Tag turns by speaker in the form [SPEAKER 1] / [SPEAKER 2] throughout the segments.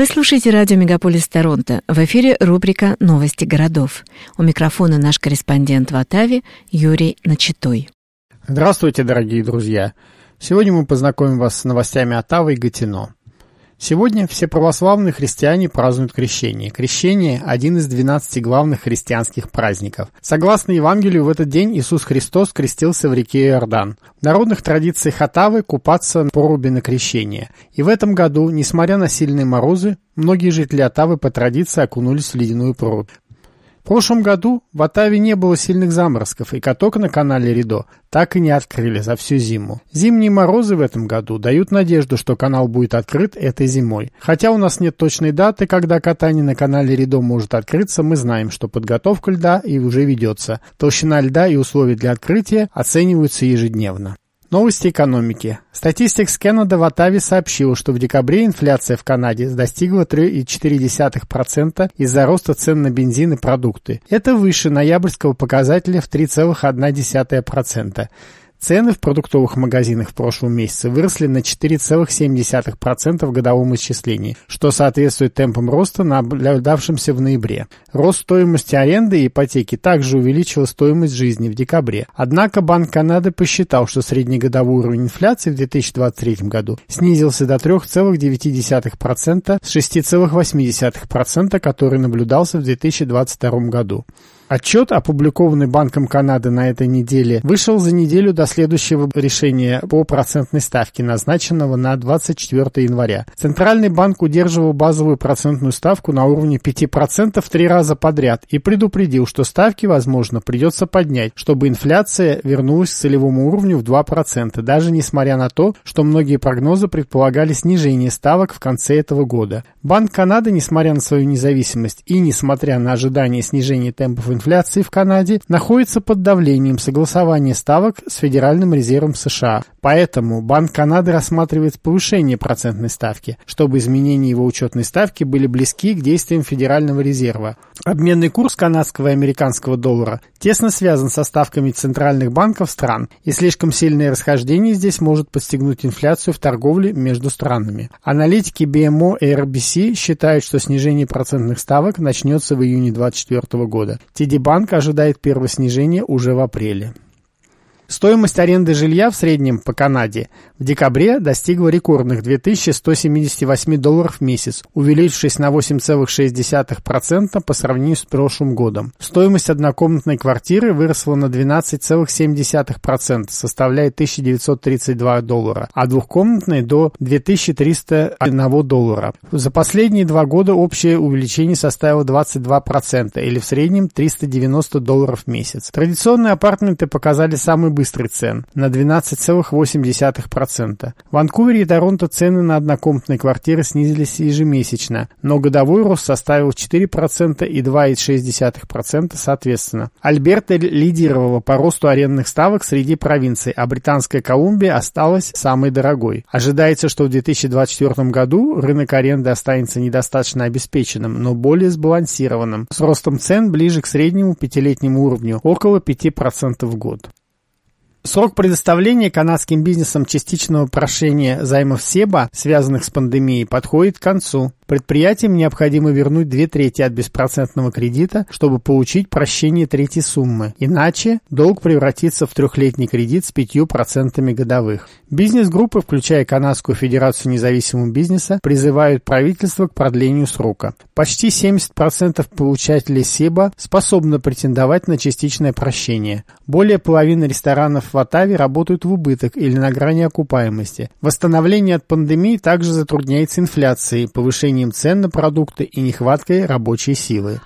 [SPEAKER 1] Вы слушаете радио «Мегаполис Торонто». В эфире рубрика «Новости городов». У микрофона наш корреспондент в Оттаве Юрий Начитой.
[SPEAKER 2] Здравствуйте, дорогие друзья! Сегодня мы познакомим вас с новостями Оттавы и Гатино. Сегодня все православные христиане празднуют крещение. Крещение – один из 12 главных христианских праздников. Согласно Евангелию, в этот день Иисус Христос крестился в реке Иордан. В народных традициях Отавы купаться в проруби на крещение. И в этом году, несмотря на сильные морозы, многие жители Отавы по традиции окунулись в ледяную прорубь. В прошлом году в Оттаве не было сильных заморозков, и каток на канале Ридо так и не открыли за всю зиму. Зимние морозы в этом году дают надежду, что канал будет открыт этой зимой. Хотя у нас нет точной даты, когда катание на канале Ридо может открыться, мы знаем, что подготовка льда и уже ведется. Толщина льда и условия для открытия оцениваются ежедневно. Новости экономики. Статистикс Canada в Оттаве сообщил, что в декабре инфляция в Канаде достигла 3,4% из-за роста цен на бензин и продукты. Это выше ноябрьского показателя в 3,1%. Цены в продуктовых магазинах в прошлом месяце выросли на 4,7% в годовом исчислении, что соответствует темпам роста, наблюдавшимся в ноябре. Рост стоимости аренды и ипотеки также увеличил стоимость жизни в декабре. Однако Банк Канады посчитал, что среднегодовой уровень инфляции в 2023 году снизился до 3,9% с 6,8%, который наблюдался в 2022 году. Отчет, опубликованный Банком Канады на этой неделе, вышел за неделю до следующего решения по процентной ставке, назначенного на 24 января. Центральный банк удерживал базовую процентную ставку на уровне 5% в три раза подряд и предупредил, что ставки, возможно, придется поднять, чтобы инфляция вернулась к целевому уровню в 2%, даже несмотря на то, что многие прогнозы предполагали снижение ставок в конце этого года. Банк Канады, несмотря на свою независимость и несмотря на ожидание снижения темпов инфляции, инфляции в Канаде находится под давлением согласования ставок с Федеральным резервом США. Поэтому Банк Канады рассматривает повышение процентной ставки, чтобы изменения его учетной ставки были близки к действиям Федерального резерва. Обменный курс канадского и американского доллара тесно связан со ставками центральных банков стран, и слишком сильное расхождение здесь может подстегнуть инфляцию в торговле между странами. Аналитики BMO и RBC считают, что снижение процентных ставок начнется в июне 2024 года. TD Банк ожидает первое снижение уже в апреле. Стоимость аренды жилья в среднем по Канаде в декабре достигла рекордных 2178 долларов в месяц, увеличившись на 8,6% по сравнению с прошлым годом. Стоимость однокомнатной квартиры выросла на 12,7%, составляя 1932 доллара, а двухкомнатной до 2301 доллара. За последние два года общее увеличение составило 22% или в среднем 390 долларов в месяц. Традиционные апартаменты показали самый быстрый цен на 12,8%. В Ванкувере и Торонто цены на однокомнатные квартиры снизились ежемесячно, но годовой рост составил 4% и 2,6% соответственно. Альберта лидировала по росту арендных ставок среди провинций, а Британская Колумбия осталась самой дорогой. Ожидается, что в 2024 году рынок аренды останется недостаточно обеспеченным, но более сбалансированным, с ростом цен ближе к среднему пятилетнему уровню, около 5% в год. Срок предоставления канадским бизнесом частичного прошения займов СЕБА, связанных с пандемией, подходит к концу. Предприятиям необходимо вернуть две трети от беспроцентного кредита, чтобы получить прощение третьей суммы. Иначе долг превратится в трехлетний кредит с 5% годовых. Бизнес-группы, включая Канадскую Федерацию независимого бизнеса, призывают правительство к продлению срока. Почти 70% получателей СЕБА способны претендовать на частичное прощение. Более половины ресторанов в Оттаве работают в убыток или на грани окупаемости. Восстановление от пандемии также затрудняется инфляцией, повышением цен на продукты и нехваткой рабочей силы.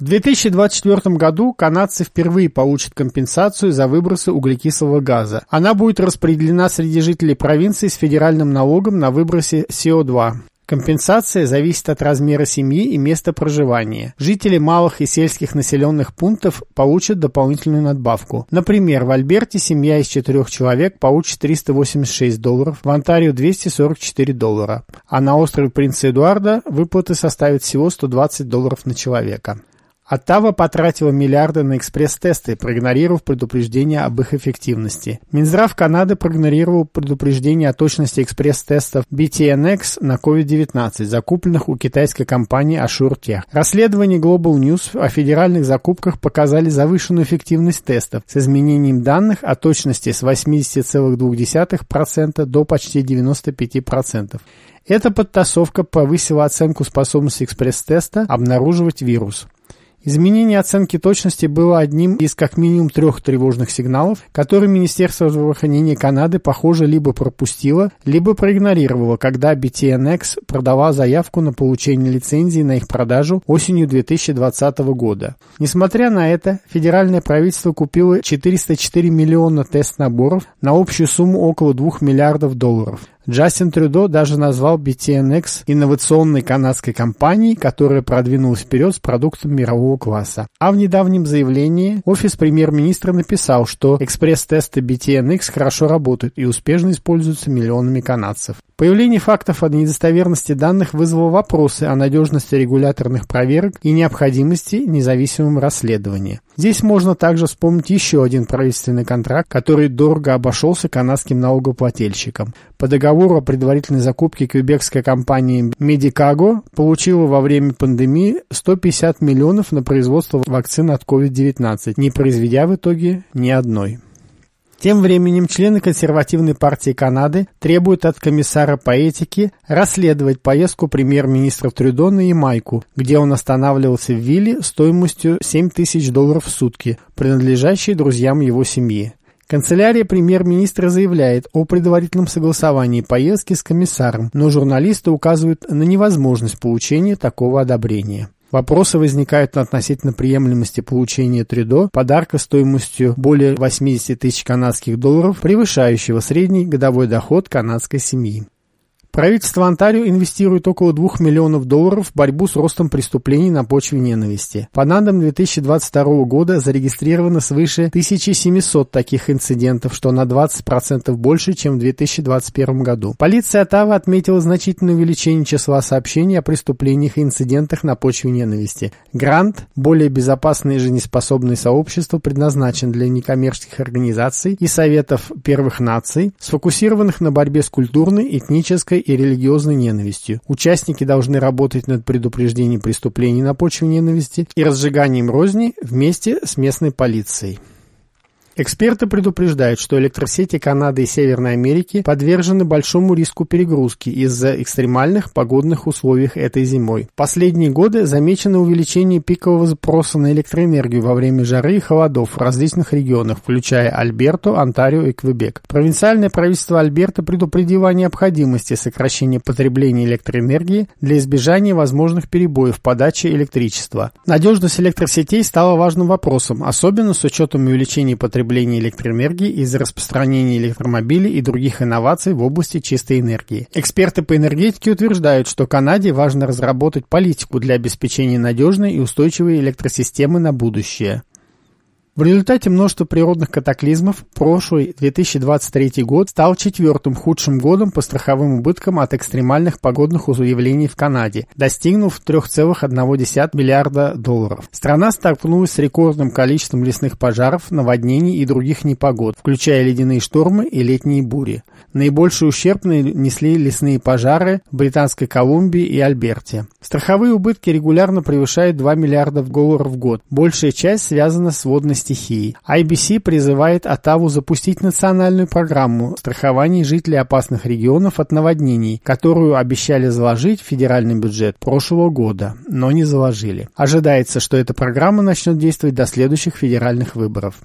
[SPEAKER 2] В 2024 году канадцы впервые получат компенсацию за выбросы углекислого газа. Она будет распределена среди жителей провинции с федеральным налогом на выбросе СО2. Компенсация зависит от размера семьи и места проживания. Жители малых и сельских населенных пунктов получат дополнительную надбавку. Например, в Альберте семья из четырех человек получит 386 долларов, в Онтарио 244 доллара, а на острове Принца Эдуарда выплаты составят всего 120 долларов на человека. Оттава потратила миллиарды на экспресс-тесты, проигнорировав предупреждение об их эффективности. Минздрав Канады проигнорировал предупреждение о точности экспресс-тестов BTNX на COVID-19, закупленных у китайской компании AssureTech. Расследование Global News о федеральных закупках показали завышенную эффективность тестов с изменением данных о точности с 80,2% до почти 95%. Эта подтасовка повысила оценку способности экспресс-теста обнаруживать вирус. Изменение оценки точности было одним из как минимум трех тревожных сигналов, которые Министерство здравоохранения Канады, похоже, либо пропустило, либо проигнорировало, когда BTNX продала заявку на получение лицензии на их продажу осенью 2020 года. Несмотря на это, федеральное правительство купило 404 миллиона тест-наборов на общую сумму около 2 миллиардов долларов. Джастин Трюдо даже назвал BTNX инновационной канадской компанией, которая продвинулась вперед с продуктом мирового класса. А в недавнем заявлении офис премьер-министра написал, что экспресс-тесты BTNX хорошо работают и успешно используются миллионами канадцев. Появление фактов о недостоверности данных вызвало вопросы о надежности регуляторных проверок и необходимости независимого расследования. Здесь можно также вспомнить еще один правительственный контракт, который дорого обошелся канадским налогоплательщикам. По договору о предварительной закупке квебекская компания Medicago получила во время пандемии 150 миллионов на производство вакцин от COVID-19, не произведя в итоге ни одной. Тем временем члены консервативной партии Канады требуют от комиссара по этике расследовать поездку премьер-министра Трюдо на Ямайку, где он останавливался в вилле стоимостью 7 тысяч долларов в сутки, принадлежащей друзьям его семьи. Канцелярия премьер-министра заявляет о предварительном согласовании поездки с комиссаром, но журналисты указывают на невозможность получения такого одобрения. Вопросы возникают относительно приемлемости получения Трюдо подарка стоимостью более 80 тысяч канадских долларов, превышающего средний годовой доход канадской семьи. Правительство Онтарио инвестирует около 2 миллионов долларов в борьбу с ростом преступлений на почве ненависти. По данным 2022 года зарегистрировано свыше 1700 таких инцидентов, что на 20% больше, чем в 2021 году. Полиция Оттавы отметила значительное увеличение числа сообщений о преступлениях и инцидентах на почве ненависти. Грант «Более безопасное и жизнеспособное сообщество» предназначен для некоммерческих организаций и советов первых наций, сфокусированных на борьбе с культурной, этнической и религиозной ненавистью. Участники должны работать над предупреждением преступлений на почве ненависти и разжиганием розни вместе с местной полицией. Эксперты предупреждают, что электросети Канады и Северной Америки подвержены большому риску перегрузки из-за экстремальных погодных условий этой зимой. В последние годы замечено увеличение пикового запроса на электроэнергию во время жары и холодов в различных регионах, включая Альберто, Онтарио и Квебек. Провинциальное правительство Альберта предупредило о необходимости сокращения потребления электроэнергии для избежания возможных перебоев в подаче электричества. Надежность электросетей стала важным вопросом, особенно с учетом увеличения потребления потребления электроэнергии из-за распространения электромобилей и других инноваций в области чистой энергии. Эксперты по энергетике утверждают, что Канаде важно разработать политику для обеспечения надежной и устойчивой электросистемы на будущее. В результате множества природных катаклизмов прошлый 2023 год стал четвертым худшим годом по страховым убыткам от экстремальных погодных явлений в Канаде, достигнув 3,1 миллиарда долларов. Страна столкнулась с рекордным количеством лесных пожаров, наводнений и других непогод, включая ледяные штормы и летние бури. Наибольший ущерб нанесли лесные пожары в Британской Колумбии и Альберте. Страховые убытки регулярно превышают 2 миллиарда долларов в год. Большая часть связана с водной стихией. IBC призывает Оттаву запустить национальную программу страхования жителей опасных регионов от наводнений, которую обещали заложить в федеральный бюджет прошлого года, но не заложили. Ожидается, что эта программа начнет действовать до следующих федеральных выборов.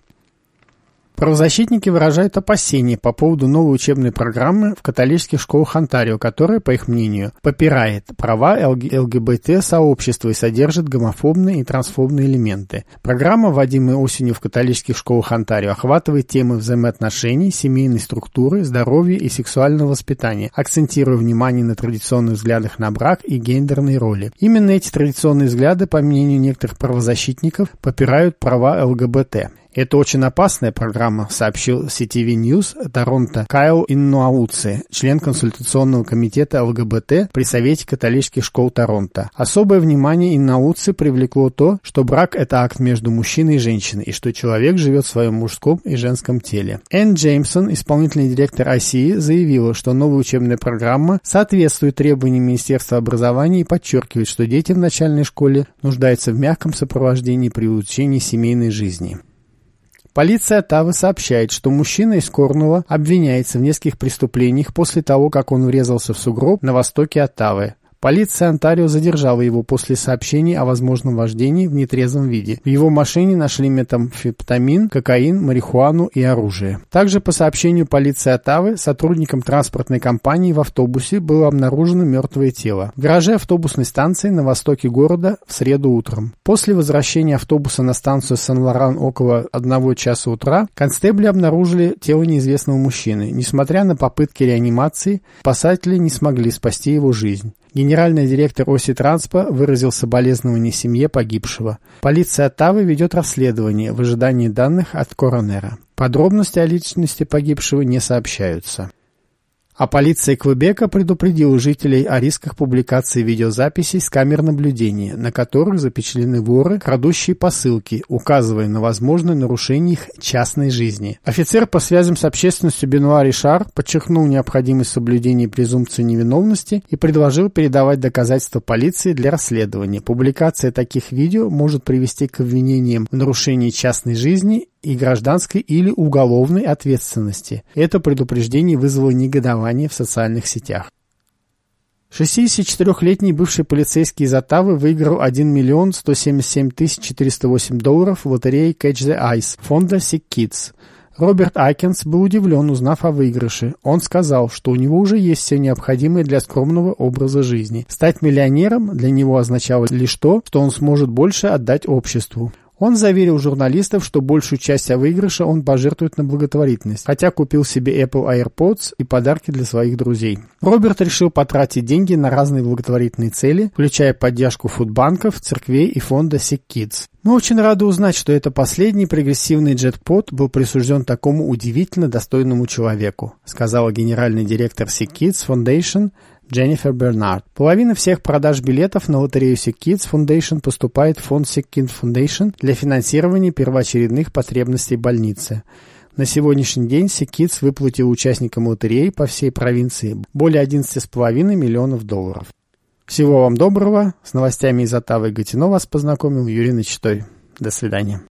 [SPEAKER 2] Правозащитники выражают опасения по поводу новой учебной программы в католических школах Онтарио, которая, по их мнению, попирает права ЛГБТ-сообщества и содержит гомофобные и трансфобные элементы. Программа, вводимая осенью в католических школах Онтарио, охватывает темы взаимоотношений, семейной структуры, здоровья и сексуального воспитания, акцентируя внимание на традиционных взглядах на брак и гендерной роли. Именно эти традиционные взгляды, по мнению некоторых правозащитников, попирают права ЛГБТ. Это очень опасная программа, сообщил CTV News Торонто Кайл Иннуауци, член консультационного комитета ЛГБТ при Совете католических школ Торонто. Особое внимание Иннауци привлекло то, что брак – это акт между мужчиной и женщиной, и что человек живет в своем мужском и женском теле. Энн Джеймсон, исполнительный директор ICE, заявила, что новая учебная программа соответствует требованиям Министерства образования и подчеркивает, что дети в начальной школе нуждаются в мягком сопровождении при улучшении семейной жизни. Полиция Оттавы сообщает, что мужчина из Корнула обвиняется в нескольких преступлениях после того, как он врезался в сугроб на востоке Оттавы. Полиция Онтарио задержала его после сообщений о возможном вождении в нетрезвом виде. В его машине нашли метамфетамин, кокаин, марихуану и оружие. Также по сообщению полиции Оттавы, сотрудникам транспортной компании в автобусе было обнаружено мертвое тело. В гараже автобусной станции на востоке города в среду утром. После возвращения автобуса на станцию Сан-Лоран около одного часа утра, констебли обнаружили тело неизвестного мужчины. Несмотря на попытки реанимации, спасатели не смогли спасти его жизнь. Генеральный директор Оси Транспа выразил соболезнование семье погибшего. Полиция Оттавы ведет расследование в ожидании данных от коронера. Подробности о личности погибшего не сообщаются. А полиция Квебека предупредила жителей о рисках публикации видеозаписей с камер наблюдения, на которых запечатлены воры, крадущие посылки, указывая на возможное нарушение их частной жизни. Офицер по связям с общественностью Бенуа Ришар подчеркнул необходимость соблюдения презумпции невиновности и предложил передавать доказательства полиции для расследования. Публикация таких видео может привести к обвинениям в нарушении частной жизни и гражданской или уголовной ответственности. Это предупреждение вызвало негодование в социальных сетях. 64-летний бывший полицейский из Оттавы выиграл 1 миллион 177 тысяч 408 долларов в лотерее Catch the Ice фонда Sick Kids. Роберт Айкинс был удивлен, узнав о выигрыше. Он сказал, что у него уже есть все необходимое для скромного образа жизни. Стать миллионером для него означало лишь то, что он сможет больше отдать обществу. Он заверил журналистов, что большую часть выигрыша он пожертвует на благотворительность, хотя купил себе Apple AirPods и подарки для своих друзей. Роберт решил потратить деньги на разные благотворительные цели, включая поддержку фудбанков, церквей и фонда Sick Kids. Мы очень рады узнать, что это последний прогрессивный джетпот был присужден такому удивительно достойному человеку, сказала генеральный директор Sick Kids Foundation Дженнифер Бернард. Половина всех продаж билетов на лотерею Sick Kids Foundation поступает в фонд Sick Kids Foundation для финансирования первоочередных потребностей больницы. На сегодняшний день Sick Kids выплатил участникам лотереи по всей провинции более 11,5 миллионов долларов. Всего вам доброго. С новостями из Оттавы и Гатино вас познакомил Юрий Начитой. До свидания.